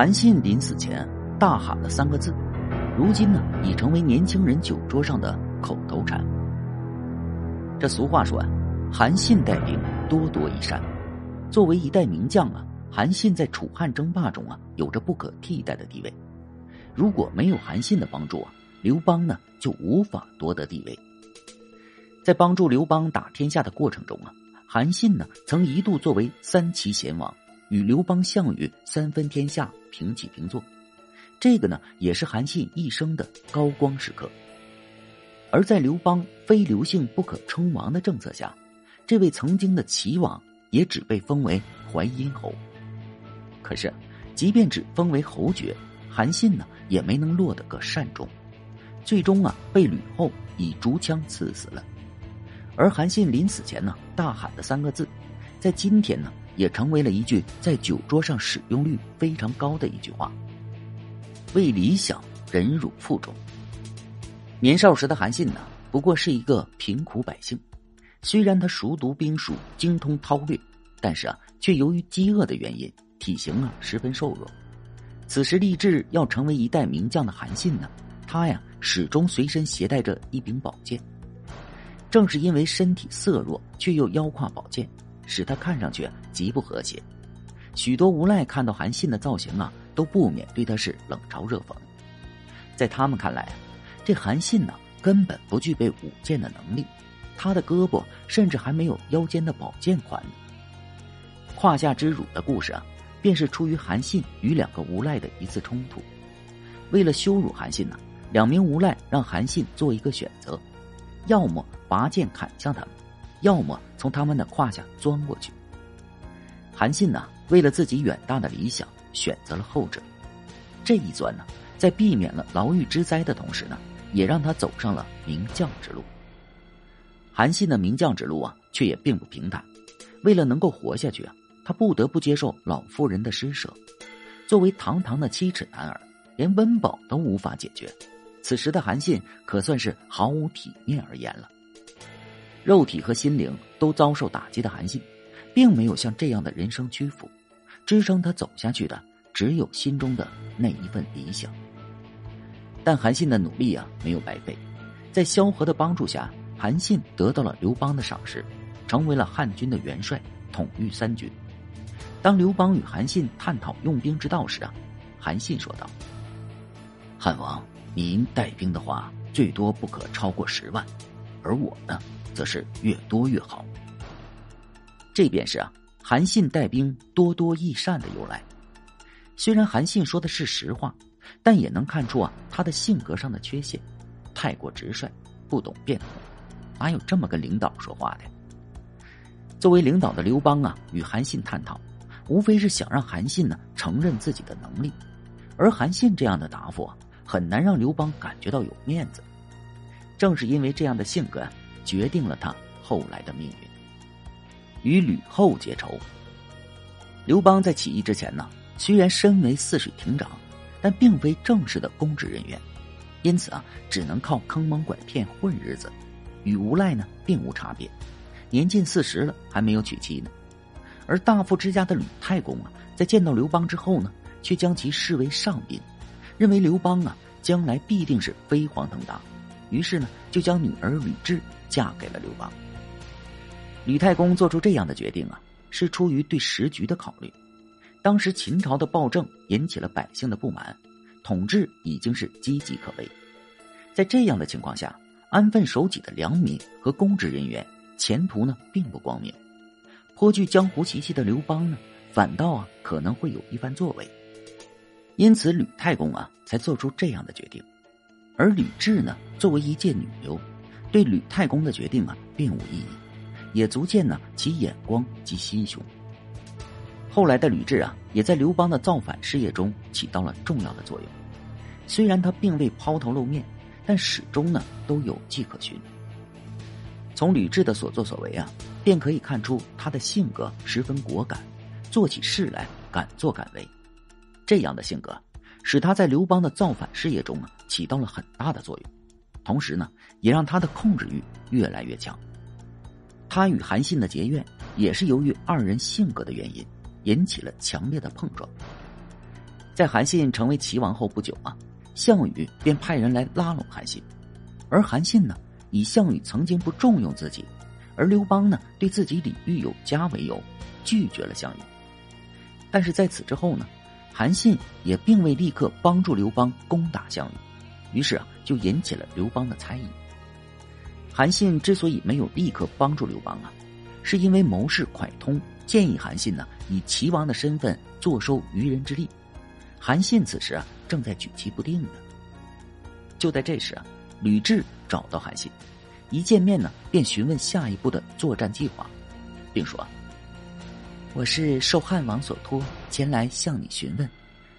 韩信临死前大喊了三个字，如今呢已成为年轻人酒桌上的口头禅。这俗话说啊，韩信带兵多多益善。作为一代名将啊，韩信在楚汉争霸中啊有着不可替代的地位。如果没有韩信的帮助啊，刘邦呢就无法夺得地位。在帮助刘邦打天下的过程中啊，韩信呢曾一度作为三齐贤王，与刘邦、项羽三分天下平起平坐。这个呢也是韩信一生的高光时刻。而在刘邦非刘姓不可称王的政策下，这位曾经的齐王也只被封为淮阴侯。可是，即便只封为侯爵，韩信呢也没能落得个善终，最终啊被吕后以竹枪刺死了。而韩信临死前呢，大喊的三个字，在今天呢，也成为了一句在酒桌上使用率非常高的一句话：“为理想忍辱负重。”年少时的韩信呢，不过是一个贫苦百姓，虽然他熟读兵书，精通韬略，但是啊，却由于饥饿的原因，体型啊十分瘦弱。此时立志要成为一代名将的韩信呢，他呀始终随身携带着一柄宝剑。正是因为身体色弱，却又腰挎宝剑，使他看上去极不和谐。许多无赖看到韩信的造型啊，都不免对他是冷嘲热讽。在他们看来，这韩信呢根本不具备舞剑的能力，他的胳膊甚至还没有腰间的宝剑宽。胯下之辱的故事啊，便是出于韩信与两个无赖的一次冲突。为了羞辱韩信呢，两名无赖让韩信做一个选择。要么拔剑砍向他们，要么从他们的胯下钻过去。韩信呢，为了自己远大的理想，选择了后者。这一钻呢，在避免了牢狱之灾的同时呢，也让他走上了名将之路。韩信的名将之路啊，却也并不平坦。为了能够活下去啊，他不得不接受老妇人的施舍。作为堂堂的七尺男儿，连温饱都无法解决。此时的韩信可算是毫无体面而言了。肉体和心灵都遭受打击的韩信，并没有向这样的人生屈服，支撑他走下去的只有心中的那一份理想。但韩信的努力啊，没有白费，在萧何的帮助下，韩信得到了刘邦的赏识，成为了汉军的元帅，统御三军。当刘邦与韩信探讨用兵之道时啊，韩信说道：“汉王。”您带兵的话，最多不可超过十万，而我呢，则是越多越好。这便是啊，韩信带兵多多益善的由来。虽然韩信说的是实话，但也能看出啊，他的性格上的缺陷，太过直率，不懂变通，哪有这么跟领导说话的？作为领导的刘邦啊，与韩信探讨，无非是想让韩信呢承认自己的能力，而韩信这样的答复。很难让刘邦感觉到有面子，正是因为这样的性格，决定了他后来的命运。与吕后结仇。刘邦在起义之前呢，虽然身为泗水亭长，但并非正式的公职人员，因此啊，只能靠坑蒙拐骗混日子，与无赖呢并无差别。年近四十了，还没有娶妻呢。而大夫之家的吕太公啊，在见到刘邦之后呢，却将其视为上宾。认为刘邦啊，将来必定是飞黄腾达，于是呢，就将女儿吕雉嫁给了刘邦。吕太公做出这样的决定啊，是出于对时局的考虑。当时秦朝的暴政引起了百姓的不满，统治已经是岌岌可危。在这样的情况下，安分守己的良民和公职人员前途呢并不光明。颇具江湖习气的刘邦呢，反倒啊可能会有一番作为。因此，吕太公啊才做出这样的决定，而吕雉呢，作为一介女流，对吕太公的决定啊并无异议，也足见呢其眼光及心胸。后来的吕雉啊，也在刘邦的造反事业中起到了重要的作用。虽然他并未抛头露面，但始终呢都有迹可循。从吕雉的所作所为啊，便可以看出他的性格十分果敢，做起事来敢作敢为。这样的性格，使他在刘邦的造反事业中啊起到了很大的作用，同时呢，也让他的控制欲越来越强。他与韩信的结怨，也是由于二人性格的原因，引起了强烈的碰撞。在韩信成为齐王后不久啊，项羽便派人来拉拢韩信，而韩信呢，以项羽曾经不重用自己，而刘邦呢对自己礼遇有加为由，拒绝了项羽。但是在此之后呢，韩信也并未立刻帮助刘邦攻打项羽，于是啊，就引起了刘邦的猜疑。韩信之所以没有立刻帮助刘邦啊，是因为谋士蒯通建议韩信呢以齐王的身份坐收渔人之利。韩信此时啊，正在举棋不定呢。就在这时啊，吕雉找到韩信，一见面呢，便询问下一步的作战计划，并说：“我是受汉王所托前来向你询问，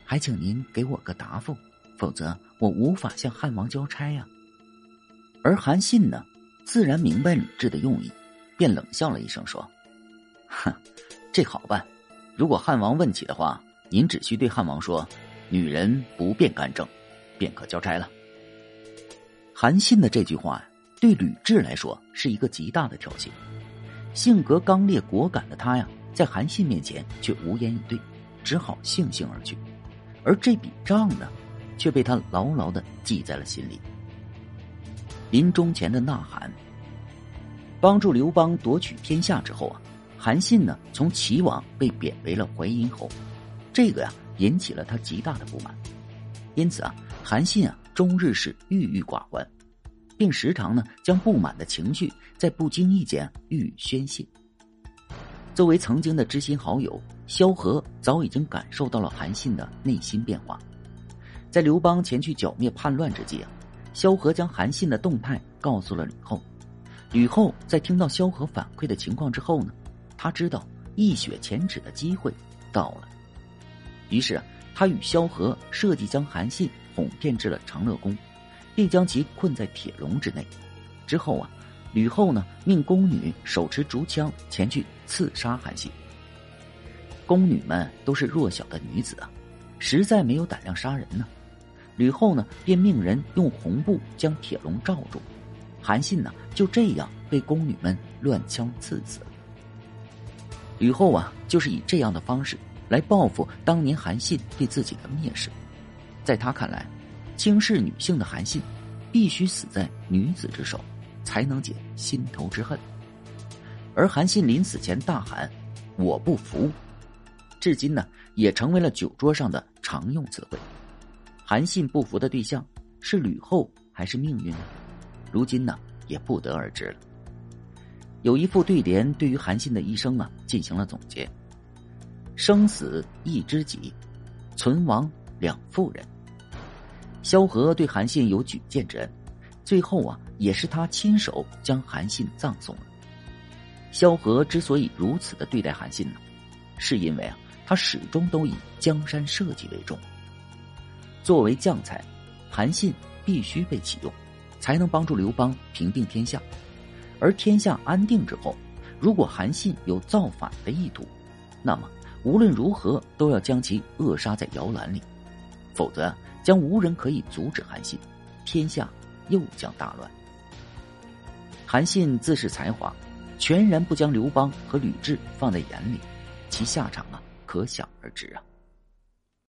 还请您给我个答复，否则我无法向汉王交差呀。”而韩信呢，自然明白吕雉的用意，便冷笑了一声说：“哼，这好办，如果汉王问起的话。”您只需对汉王说：“女人不便干政，便可交差了。”韩信的这句话对吕雉来说是一个极大的挑衅。性格刚烈果敢的他呀，在韩信面前却无言以对，只好悻悻而去。而这笔账呢，却被他牢牢的记在了心里。临终前的呐喊，帮助刘邦夺取天下之后啊，韩信呢从齐王被贬为了淮阴侯。这个呀，引起了他极大的不满，因此啊，韩信啊，终日是郁郁寡欢，并时常呢，将不满的情绪在不经意间予以宣泄。作为曾经的知心好友，萧何早已经感受到了韩信的内心变化。在刘邦前去剿灭叛乱之际啊，萧何将韩信的动态告诉了吕后。吕后在听到萧何反馈的情况之后呢，他知道一雪前耻的机会到了。于是啊，他与萧何设计将韩信哄骗至了长乐宫，并将其困在铁笼之内。之后啊，吕后呢命宫女手持竹枪前去刺杀韩信。宫女们都是弱小的女子啊，实在没有胆量杀人呢。吕后呢便命人用红布将铁笼罩住，韩信呢就这样被宫女们乱枪刺死。吕后啊，就是以这样的方式。来报复当年韩信对自己的蔑视，在他看来，轻视女性的韩信，必须死在女子之手，才能解心头之恨。而韩信临死前大喊“我不服”，至今呢也成为了酒桌上的常用词汇。韩信不服的对象是吕后还是命运呢？如今呢也不得而知了。有一副对联对于韩信的一生啊进行了总结。生死一知己，存亡两妇人。萧何对韩信有举荐之恩，最后啊，也是他亲手将韩信葬送了。萧何之所以如此的对待韩信呢，是因为啊，他始终都以江山社稷为重。作为将才，韩信必须被启用，才能帮助刘邦平定天下。而天下安定之后，如果韩信有造反的意图，那么。无论如何都要将其扼杀在摇篮里，否则将无人可以阻止韩信，天下又将大乱。韩信自恃才华，全然不将刘邦和吕雉放在眼里，其下场啊，可想而知啊。